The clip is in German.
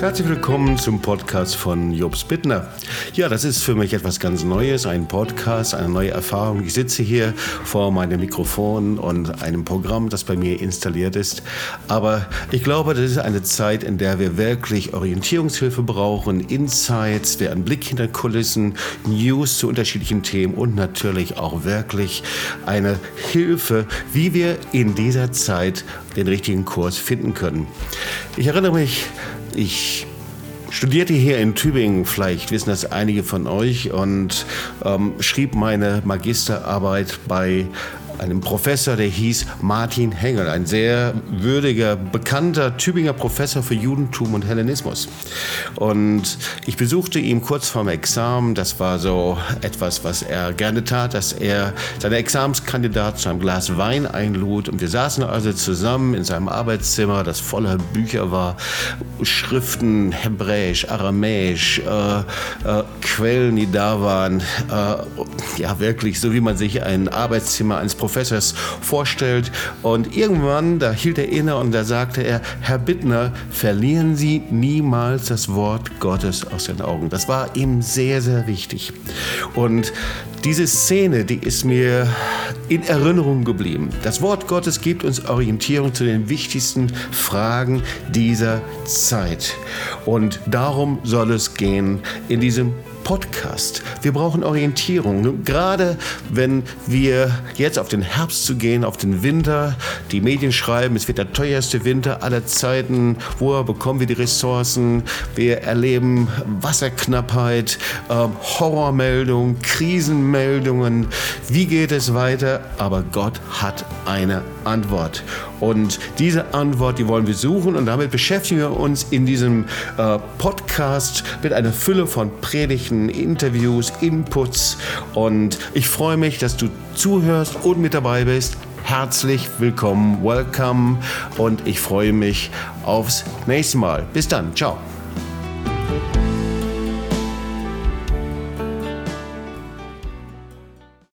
Herzlich willkommen zum Podcast von Jobs Bittner. Ja, das ist für mich etwas ganz Neues, ein Podcast, eine neue Erfahrung. Ich sitze hier vor meinem Mikrofon und einem Programm, das bei mir installiert ist. Aber ich glaube, das ist eine Zeit, in der wir wirklich Orientierungshilfe brauchen, Insights, einen Blick hinter Kulissen, News zu unterschiedlichen Themen und natürlich auch wirklich eine Hilfe, wie wir in dieser Zeit den richtigen Kurs finden können. Ich erinnere mich, ich studierte hier in Tübingen, vielleicht wissen das einige von euch, und ähm, schrieb meine Magisterarbeit bei einem Professor, der hieß Martin Hengel, ein sehr würdiger, bekannter Tübinger Professor für Judentum und Hellenismus. Und ich besuchte ihn kurz vorm Examen. Das war so etwas, was er gerne tat, dass er seine Examenskandidaten zu einem Glas Wein einlud. Und wir saßen also zusammen in seinem Arbeitszimmer, das voller Bücher war, Schriften, Hebräisch, Aramäisch, äh, äh, Quellen, die da waren. Äh, ja, wirklich, so wie man sich ein Arbeitszimmer eines Professors Professors vorstellt. Und irgendwann, da hielt er inne und da sagte er, Herr Bittner, verlieren Sie niemals das Wort Gottes aus den Augen. Das war ihm sehr, sehr wichtig. Und diese Szene, die ist mir in Erinnerung geblieben. Das Wort Gottes gibt uns Orientierung zu den wichtigsten Fragen dieser Zeit. Und darum soll es gehen in diesem Podcast. Wir brauchen Orientierung. Gerade wenn wir jetzt auf den Herbst zu gehen, auf den Winter, die Medien schreiben, es wird der teuerste Winter aller Zeiten. Woher bekommen wir die Ressourcen? Wir erleben Wasserknappheit, äh, Horrormeldungen, Krisenmeldungen. Wie geht es weiter? Aber Gott hat eine Antwort. Und diese Antwort, die wollen wir suchen und damit beschäftigen wir uns in diesem äh, Podcast mit einer Fülle von Predigten, Interviews, Inputs. Und ich freue mich, dass du zuhörst und mit dabei bist. Herzlich willkommen, welcome und ich freue mich aufs nächste Mal. Bis dann, ciao.